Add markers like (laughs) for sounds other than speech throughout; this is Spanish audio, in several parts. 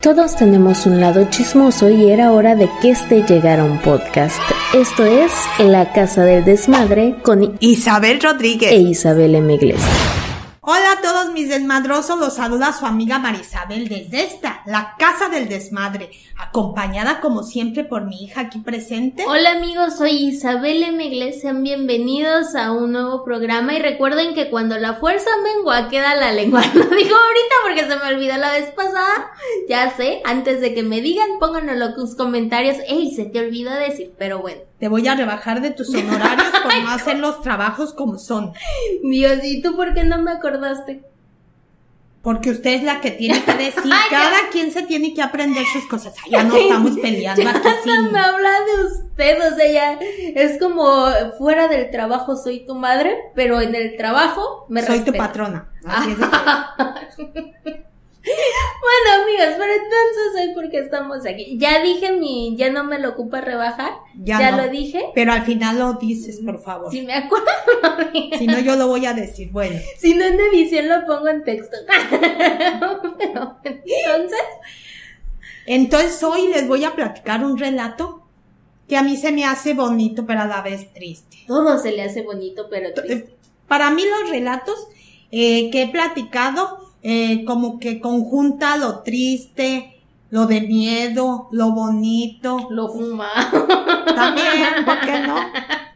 Todos tenemos un lado chismoso y era hora de que este llegara a un podcast. Esto es La Casa del Desmadre con Isabel Rodríguez e Isabel M. Hola a todos mis desmadrosos, los saluda su amiga Marisabel desde esta, la Casa del Desmadre, acompañada como siempre por mi hija aquí presente. Hola amigos, soy Isabel M. sean bienvenidos a un nuevo programa y recuerden que cuando la fuerza mengua queda la lengua. (laughs) Lo digo ahorita porque se me olvidó la vez pasada, ya sé, antes de que me digan, pónganlo en los comentarios, ey, se te olvidó decir, pero bueno. Te voy a rebajar de tus (laughs) honorarios por no hacer los trabajos como son. Dios, ¿y tú por qué no me Porque usted es la que tiene que (laughs) decir, cada quien se tiene que aprender sus cosas. ya no estamos (laughs) peleando ya aquí. me habla de usted, o sea, ya es como fuera del trabajo soy tu madre, pero en el trabajo me Soy tu patrona. (laughs) Así es bueno, amigos, pero entonces hoy porque estamos aquí. Ya dije mi, ya no me lo ocupa rebajar. Ya, lo dije. Pero al final lo dices, por favor. Si me acuerdo. (laughs) si no, yo lo voy a decir. Bueno. Si no en edición lo pongo en texto. (laughs) pero, entonces. Entonces hoy les voy a platicar un relato que a mí se me hace bonito, pero a la vez triste. Todo se le hace bonito, pero triste. Para mí los relatos eh, que he platicado eh, como que conjunta lo triste, lo de miedo, lo bonito. Lo fuma. También, ¿por qué no? (laughs)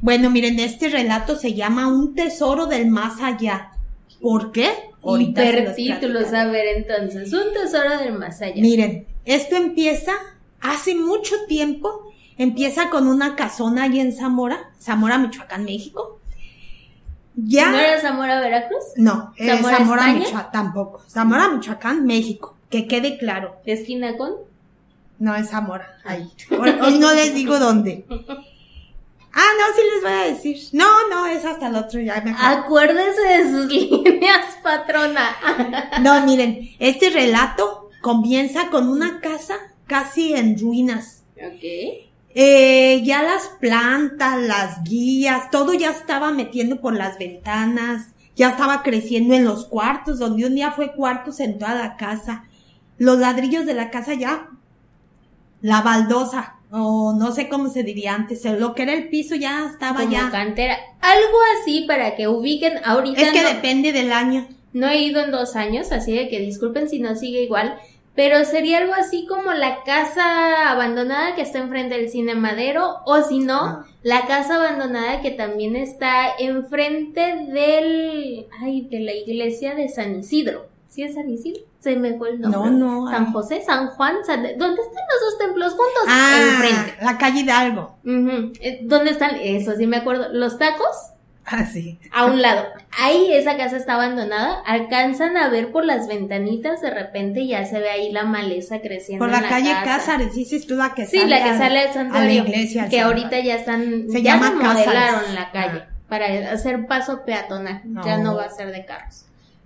Bueno, miren, este relato se llama Un tesoro del más allá. ¿Por qué? Hipertítulos, a ver entonces, un tesoro del más allá. Miren, esto empieza hace mucho tiempo, empieza con una casona allí en Zamora, Zamora, Michoacán, México. Ya. ¿No era Zamora, Veracruz? No, Zamora, Zamora Michoacán tampoco. Zamora, Michoacán, México. Que quede claro. ¿Esquina con? No, es Zamora. Ahí. Hoy, no les digo dónde. Ah, no, sí les voy a decir. No, no, es hasta el otro, ya me Acuérdese de sus (laughs) líneas, patrona. no, miren, este relato comienza con una casa casi en ruinas. Ok. Eh, ya las plantas, las guías, todo ya estaba metiendo por las ventanas, ya estaba creciendo en los cuartos, donde un día fue cuartos en toda la casa. Los ladrillos de la casa ya, la baldosa, o no sé cómo se diría antes, lo que era el piso ya estaba Como ya. cantera, algo así para que ubiquen ahorita. Es que depende del año. No he ido en dos años, así de que disculpen si no sigue igual, pero sería algo así como la casa abandonada que está enfrente del cine Madero, o si no, ah. la casa abandonada que también está enfrente del, ay, de la iglesia de San Isidro. ¿Sí es San Isidro? Se me fue el nombre. No, no. San José, San Juan, ¿dónde están los dos templos juntos? Ah, enfrente. La calle Hidalgo. Eh, ¿Dónde están? Eso sí me acuerdo. ¿Los tacos? Ah, sí. A un lado. Ahí esa casa está abandonada. Alcanzan a ver por las ventanitas de repente ya se ve ahí la maleza creciendo. Por la, calle Cázares, dices tú la que sí, sale. la que sale al santuario. A la iglesia. Que ahorita ya están. Se ya llama modelaron la calle. Ah. Para hacer paso peatonal. Ya no va a ser de carros.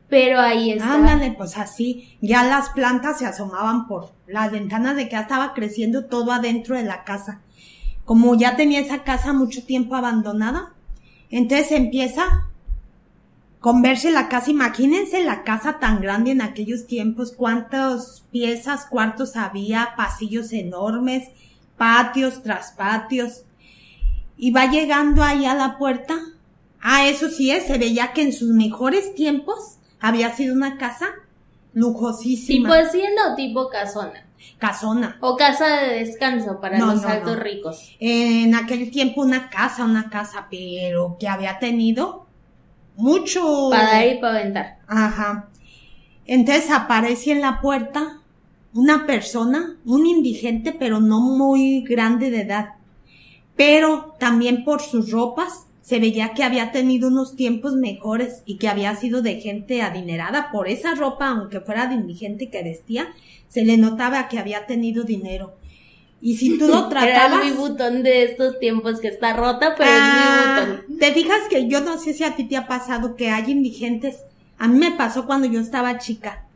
Pero ahí está. Ándale, pues así. Ya las plantas se asomaban por las ventanas de que ya estaba creciendo todo adentro de la casa. Como ya tenía esa casa mucho tiempo abandonada, entonces empieza con verse la casa, imagínense la casa tan grande en aquellos tiempos, cuántas piezas, cuartos había, pasillos enormes, patios tras patios. Y va llegando ahí a la puerta. Ah, eso sí es, se veía que en sus mejores tiempos había sido una casa lujosísima. ¿Tipo hacienda o tipo casona? Casona. O casa de descanso para los altos ricos. En aquel tiempo una casa, una casa, pero que había tenido mucho. Para y para aventar. Ajá. Entonces aparece en la puerta una persona, un indigente, pero no muy grande de edad. Pero también por sus ropas se veía que había tenido unos tiempos mejores y que había sido de gente adinerada por esa ropa, aunque fuera de indigente que vestía, se le notaba que había tenido dinero. Y si tú lo tratabas... (laughs) Era el botón de estos tiempos que está rota, pero es mi ah, botón. Te fijas que yo no sé si a ti te ha pasado que hay indigentes. A mí me pasó cuando yo estaba chica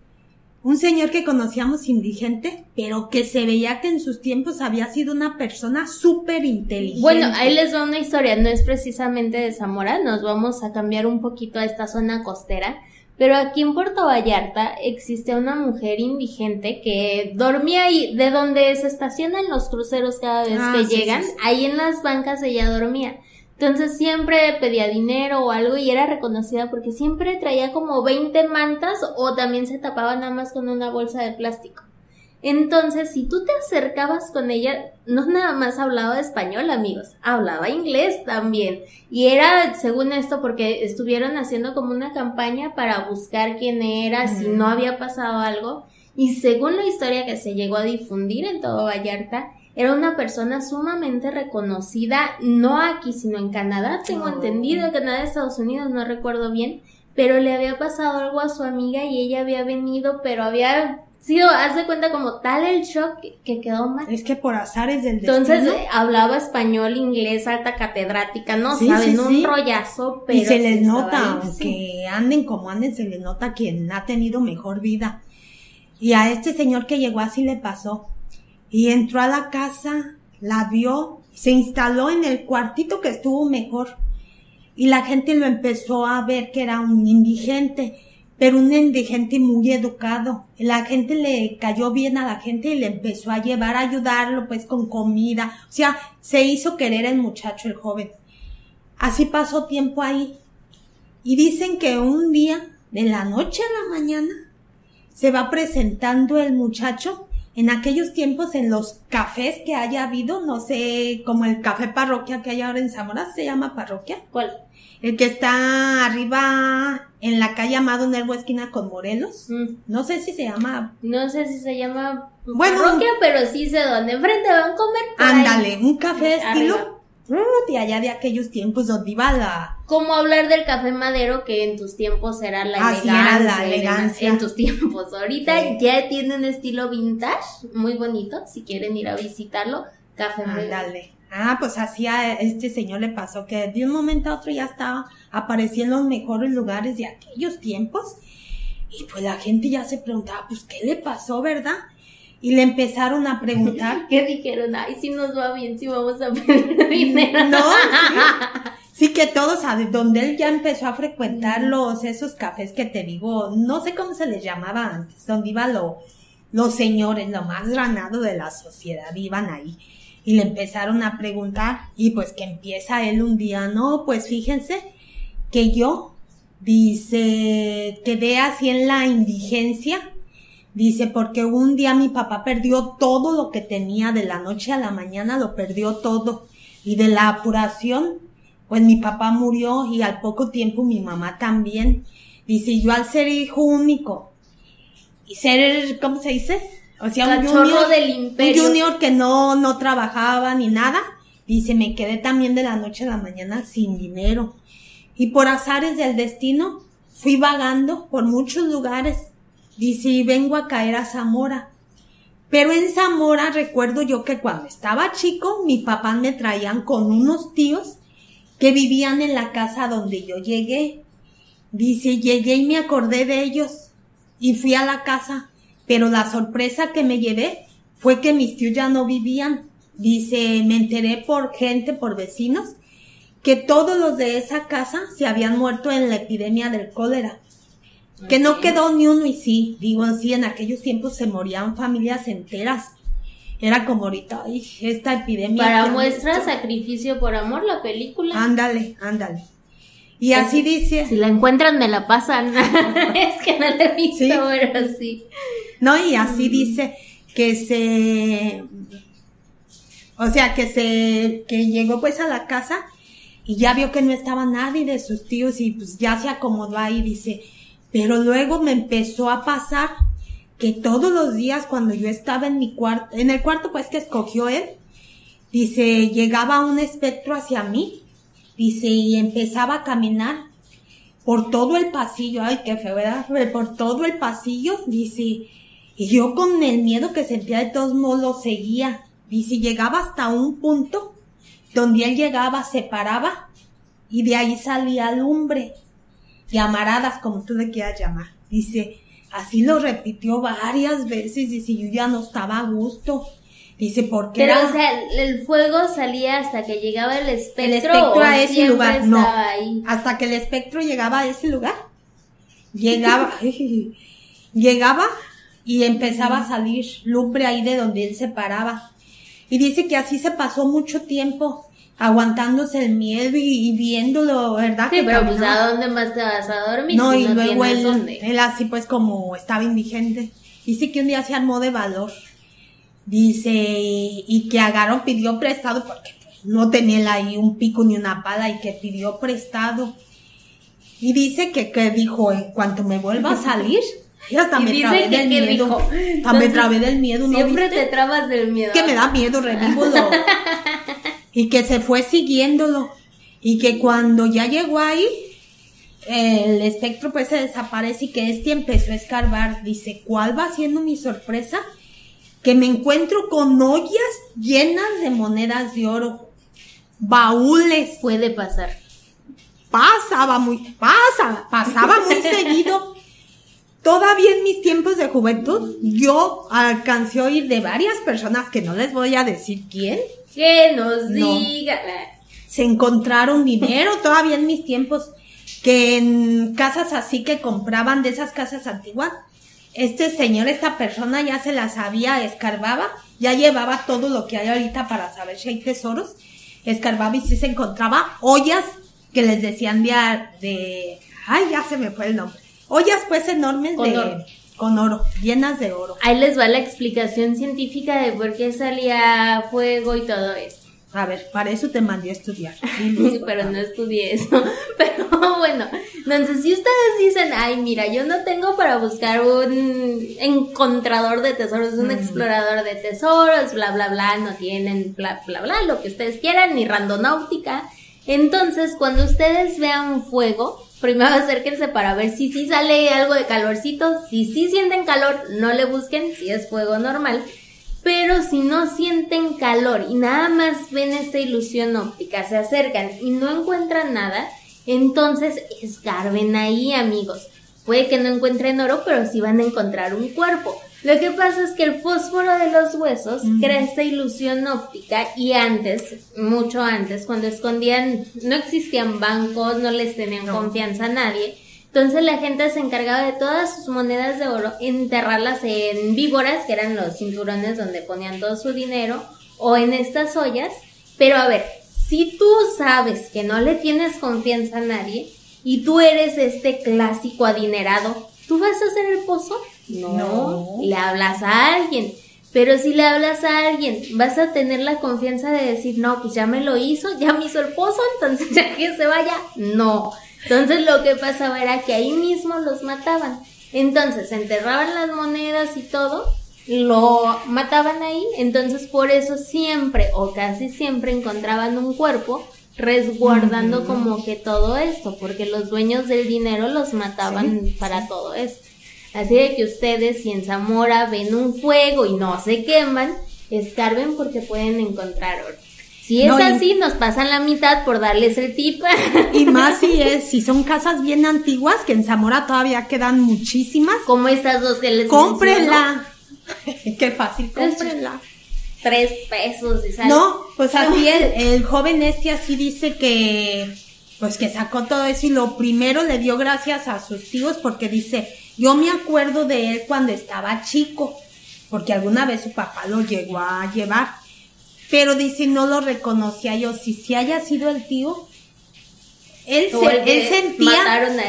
un señor que conocíamos indigente, pero que se veía que en sus tiempos había sido una persona súper inteligente. Bueno, ahí les va una historia, no es precisamente de Zamora, nos vamos a cambiar un poquito a esta zona costera, Pero aquí en Puerto Vallarta existe una mujer indigente que dormía ahí, de donde se estacionan los cruceros cada vez Ah, que sí, llegan, sí, sí. ahí en las bancas ella dormía. Entonces siempre pedía dinero o algo y era reconocida porque siempre traía como 20 mantas o también se tapaba nada más con una bolsa de plástico. Entonces, si tú te acercabas con ella, no nada más hablaba español, amigos, hablaba inglés también. Y era, según esto, porque estuvieron haciendo como una campaña para buscar quién era, si no había pasado algo. Y según la historia que se llegó a difundir en todo Vallarta, era una persona sumamente reconocida, no aquí, sino en Canadá, tengo Oh. entendido, Canadá, Estados Unidos, no recuerdo bien, pero le había pasado algo a su amiga y ella había venido, pero había sido, haz de cuenta como tal el shock que- que quedó mal. Es que por azares del Entonces destino, eh, hablaba español, inglés, alta catedrática, no Sí, saben, sí, un sí. rollazo, pero y se les nota, aunque anden como anden, se les nota quien ha tenido mejor vida. Y a este señor que llegó así le pasó. Y entró a la casa, la vio, se instaló en el cuartito que estuvo mejor. Y la gente lo empezó a ver que era un indigente, pero un indigente muy educado. La gente le cayó bien a la gente y le empezó a llevar a ayudarlo pues con comida. O sea, se hizo querer el muchacho, el joven. Así pasó tiempo ahí. Y dicen que un día, de la noche a la mañana, se va presentando el muchacho en aquellos tiempos en los cafés que haya habido, no sé, como el café parroquia que hay ahora en Zamora, se llama parroquia. ¿Cuál? El que está arriba en la calle Amado Nervo esquina con Morelos. Mm, No sé si se llama. No sé si se llama Bueno. parroquia, pero sí sé dónde. Enfrente van a comer. Ándale, un café estilo. De allá de aquellos tiempos donde iba la. Como hablar del café madero que en tus tiempos era la Así elegancia. era la elegancia. En tus tiempos. Ahorita Sí. ya tiene un estilo vintage, muy bonito. Si quieren ir a visitarlo, café madero. Ah, pues así a este señor le pasó que de un momento a otro ya estaba apareciendo en los mejores lugares de aquellos tiempos. Y pues la gente ya se preguntaba, pues, ¿qué le pasó, verdad? Y le empezaron a preguntar. (laughs) ¿Qué dijeron? Ay, si nos va bien, si vamos a pedir (laughs) dinero. No, sí. Sí que todos, a donde él ya empezó a frecuentar los, esos cafés que te digo, no sé cómo se les llamaba antes, donde iban lo- los señores, lo más granado de la sociedad, iban ahí. Y le empezaron a preguntar, y pues que empieza él un día, no, pues fíjense que yo, dice, quedé así en la indigencia, Dice, porque un día mi papá perdió todo lo que tenía de la noche a la mañana, lo perdió todo. Y de la apuración, pues mi papá murió y al poco tiempo mi mamá también. Dice, yo al ser hijo único y ser, ¿cómo se dice? O sea, un junior, del un imperio. junior que no, no trabajaba ni nada. Dice, me quedé también de la noche a la mañana sin dinero. Y por azares del destino, fui vagando por muchos lugares. Dice, y vengo a caer a Zamora. Pero en Zamora recuerdo yo que cuando estaba chico, mi papá me traían con unos tíos que vivían en la casa donde yo llegué. Dice, llegué y me acordé de ellos y fui a la casa, pero la sorpresa que me llevé fue que mis tíos ya no vivían. Dice, me enteré por gente, por vecinos, que todos los de esa casa se habían muerto en la epidemia del cólera. Que no quedó ni uno y sí, digo sí, en aquellos tiempos se morían familias enteras. Era como ahorita, ay, esta epidemia. Para muestra hecho". Sacrificio por Amor, la película. Ándale, ándale. Y así dice, Si la encuentran, me la pasan. (laughs) es que no la he visto, Sí. pero sí. no, y así dice que se, o sea, que se, que llegó pues a la casa y ya vio que no estaba nadie de sus tíos y pues ya se acomodó ahí, dice, pero luego me empezó a pasar que todos los días cuando yo estaba en mi cuarto, en el cuarto pues que escogió él, dice, llegaba un espectro hacia mí, dice, y empezaba a caminar por todo el pasillo, ay, qué feo, ¿verdad? Por todo el pasillo, dice, y yo con el miedo que sentía de todos modos lo seguía, dice, llegaba hasta un punto donde él llegaba, se paraba, y de ahí salía lumbre, llamaradas, como tú le quieras llamar, dice, así lo repitió varias veces, dice, yo ya no estaba a gusto, dice, porque Pero, era... o sea, el fuego salía hasta que llegaba el espectro. el espectro a ese lugar, no. ahí. Hasta que el espectro llegaba a ese lugar. llegaba, (laughs) llegaba y empezaba a salir lumbre ahí de donde él se paraba. Y dice que así se pasó mucho tiempo aguantándose el miedo y, y viéndolo, ¿verdad? Sí, que pero pues caminaba. ¿a dónde más te vas a dormir? No, si y no luego él, dónde? él así pues como estaba indigente. Dice que un día se armó de valor. Dice, y que agarró, pidió prestado porque pues, no tenía él ahí un pico ni una pala y que pidió prestado. Y dice que, que dijo, en cuanto me vuelva a salir, (laughs) yo hasta Y me dice trabé que del ¿qué miedo. dijo? Hasta me Entonces, trabé del miedo, ¿no Siempre viste? te trabas del miedo. que me da miedo, revivo lo- (laughs) y que se fue siguiéndolo. Y que cuando ya llegó ahí, el espectro pues se desaparece y que este empezó a escarbar. Dice, ¿cuál va siendo mi sorpresa? Que me encuentro con ollas llenas de monedas de oro. Baúles. Puede pasar. Pasaba muy, pasa, pasaba muy (laughs) seguido. Todavía en mis tiempos de juventud, yo alcancé a oír de varias personas que no les voy a decir quién, Que nos No. diga. se encontraron dinero todavía en mis tiempos que en casas así que compraban de esas casas antiguas este señor esta persona ya se las había escarbaba ya llevaba todo lo que hay ahorita para saber si hay tesoros escarbaba y sí se encontraba ollas que les decían de, de ay ya se me fue el nombre ollas pues enormes de. Con oro llenas de oro Ahí les va la explicación científica de por qué salía fuego y todo esto. a ver para eso te mandé a estudiar (laughs) Sí, pero no estudié eso. (laughs) Pero bueno, entonces si ustedes dicen, ay, mira, yo no tengo para buscar un encontrador de tesoros, un explorador de tesoros, bla, bla, bla, no tienen, bla, bla, bla, lo que ustedes quieran, ni randonáutica. Entonces, cuando ustedes vean fuego, primero acérquense para ver si sí sale algo de calorcito. Si sí sienten calor, no le busquen, si es fuego normal. Pero si no sienten calor y nada más ven esta ilusión óptica, se acercan y no encuentran nada, entonces escarben ahí, amigos. Puede que no encuentren oro, pero sí van a encontrar un cuerpo. Lo que pasa es que el fósforo de los huesos crea esta ilusión óptica y antes, mucho antes, cuando escondían, no existían bancos, no les tenían No. confianza a nadie. Entonces la gente se encargaba de todas sus monedas de oro, enterrarlas en víboras, que eran los cinturones donde ponían todo su dinero, o en estas ollas. Pero a ver, si tú sabes que no le tienes confianza a nadie y tú eres este clásico adinerado, ¿tú vas a hacer el pozo? No. Le hablas a alguien. Pero si le hablas a alguien, vas a tener la confianza de decir, no, pues ya me lo hizo, ya me hizo el pozo, entonces ya que se vaya, no. Entonces lo que pasaba era que ahí mismo los mataban. Entonces enterraban las monedas y todo, lo mataban ahí, entonces por eso siempre o casi siempre encontraban un cuerpo resguardando como que todo esto, porque los dueños del dinero los mataban Sí, para todo esto. Así de que ustedes si en Zamora ven un fuego y no se queman, escarben porque pueden encontrar oro. Si es No, y- así, nos pasan la mitad por darles el tip. Y (laughs) más si es, si son casas bien antiguas, que en Zamora todavía quedan muchísimas, Como estas dos que les menciono. cómprenla. (laughs) Qué fácil, cómprenla. Tres pesos y sale. No, pues así el, el joven este así dice que, pues que sacó todo eso y lo primero le dio gracias a sus tíos porque dice, yo me acuerdo de él cuando estaba chico, porque alguna vez su papá lo llegó a llevar, pero dice, no lo reconocía yo, si sí haya sido el tío, él, se- el él sentía,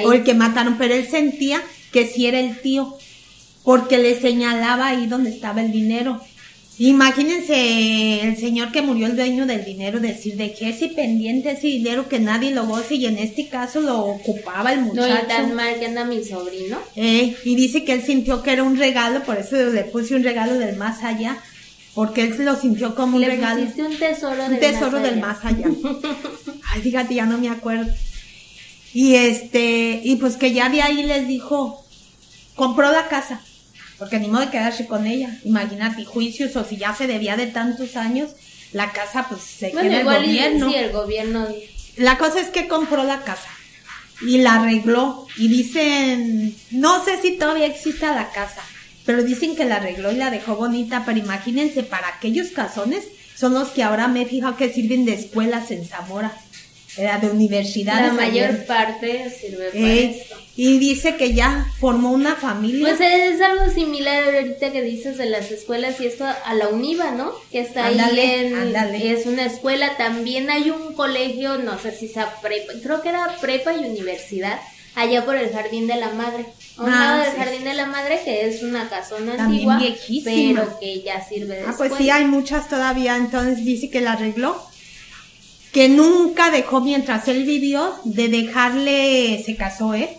o el que mataron, pero él sentía que sí era el tío, porque le señalaba ahí donde estaba el dinero. Imagínense el señor que murió el dueño del dinero decir de que ese pendiente ese dinero que nadie lo goce y en este caso lo ocupaba el No, muchacho. y tan mal que anda mi sobrino. Eh, y dice que él sintió que era un regalo, por eso le puse un regalo del más allá, porque él lo sintió como un Le regalo. un tesoro del Un tesoro más del más (laughs) allá. Ay, fíjate, ya no me acuerdo. Y este, y pues que ya de ahí les dijo, compró la casa, porque ni modo de quedarse con ella. Imagínate, juicios o si ya se debía de tantos años, la casa pues se Bueno, queda el igual y gobierno. sí, el gobierno. La cosa es que compró la casa y la arregló y dicen, no sé si todavía exista la casa, pero dicen que la arregló y la dejó bonita, pero imagínense, para aquellos casones son los que ahora me he fijado que sirven de escuelas en Zamora. Era de universidad. La mayor parte sirve para Eh, esto. y dice que ya formó una familia. Pues es algo similar ahorita que dices de las escuelas y esto a la UNIVA, ¿no? Que está ahí Ándale, en... ándale. Es una escuela, también hay un colegio, no sé si sea prepa, creo que era prepa y universidad, allá por el Jardín de la Madre. A un Ah, lado del sí. Jardín de la Madre, que es una casona También antigua, viejísima. pero que ya sirve de Ah, pues escuela. sí, hay muchas todavía, entonces dice que la arregló. Que nunca dejó mientras él vivió de dejarle, se casó, ¿eh?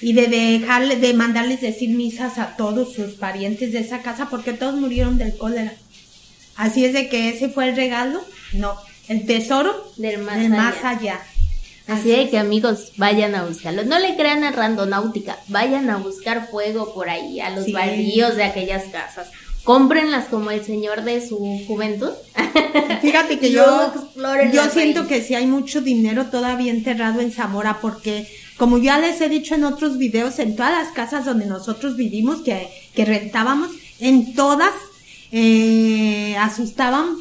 Y de dejarle, de mandarles decir misas a todos sus parientes de esa casa porque todos murieron del cólera. Así es de que ese fue el regalo, no, el tesoro Del más del allá. más allá. Así de que amigos, vayan a buscarlo. No le crean a Randonáutica, vayan a buscar fuego por ahí, a los Sí. baldíos de aquellas casas. Cómprenlas como el señor de su juventud. (laughs) Fíjate que yo, yo siento que sí hay mucho dinero todavía enterrado en Zamora porque, como ya les he dicho en otros videos, en todas las casas donde nosotros vivimos, que, que rentábamos, en todas eh, asustaban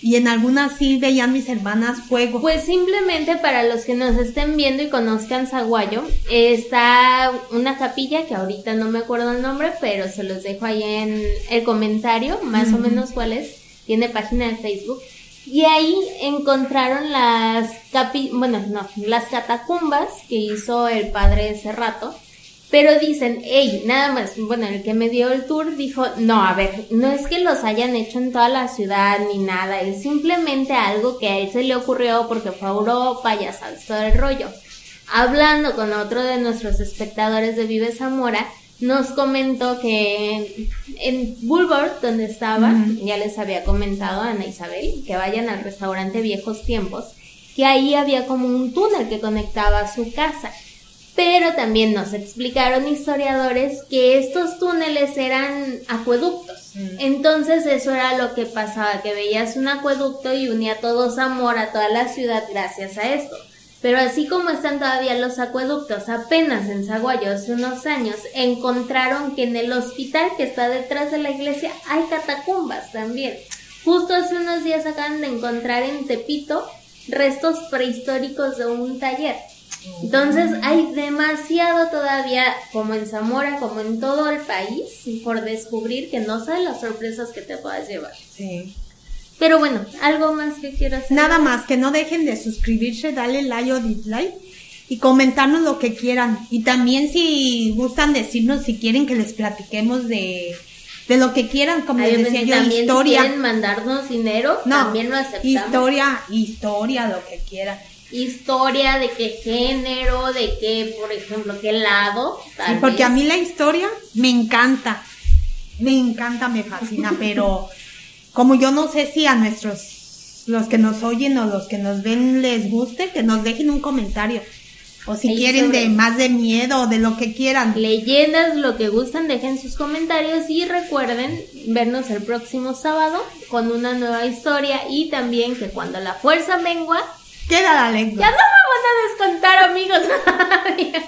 y en algunas sí veían mis hermanas fuego. Pues simplemente para los que nos estén viendo y conozcan Zaguayo, está una capilla que ahorita no me acuerdo el nombre, pero se los dejo ahí en el comentario, más o menos cuál es. Tiene página de Facebook. Y ahí encontraron las capi bueno, no, las catacumbas que hizo el padre ese rato. Pero dicen, hey, nada más, bueno, el que me dio el tour dijo, no, a ver, no es que los hayan hecho en toda la ciudad ni nada, es simplemente algo que a él se le ocurrió porque fue a Europa, ya sabes, todo el rollo. Hablando con otro de nuestros espectadores de Vive Zamora, nos comentó que en Bulwark, donde estaba, ya les había comentado a Ana Isabel, que vayan al restaurante Viejos Tiempos, que ahí había como un túnel que conectaba a su casa. Pero también nos explicaron historiadores que estos túneles eran acueductos. Entonces eso era lo que pasaba, que veías un acueducto y unía todo Zamora, toda la ciudad gracias a esto. Pero así como están todavía los acueductos, apenas en Zaguayo hace unos años encontraron que en el hospital que está detrás de la iglesia hay catacumbas también. Justo hace unos días acaban de encontrar en Tepito restos prehistóricos de un taller. Entonces hay demasiado todavía, como en Zamora, como en todo el país, por descubrir que no sabes las sorpresas que te puedas llevar. Sí. Pero bueno, algo más que quieras Nada más, que no dejen de suscribirse, darle like o dislike y comentarnos lo que quieran. Y también si gustan decirnos si quieren que les platiquemos de, de lo que quieran, como Ay, les decía yo, también historia. si quieren mandarnos dinero, no, también lo aceptamos. historia, historia, lo que quieran. Historia de qué género, de qué, por ejemplo, qué lado. Sí, porque a mí la historia me encanta, me encanta, me fascina, (laughs) pero como yo no sé si a nuestros, los que nos oyen o los que nos ven les guste, que nos dejen un comentario. O si Ahí quieren sobre. de más de miedo o de lo que quieran. Leyendas, lo que gustan, dejen sus comentarios y recuerden vernos el próximo sábado con una nueva historia y también que cuando la fuerza mengua, Queda la lengua. ya no me van a descontar amigos. (laughs)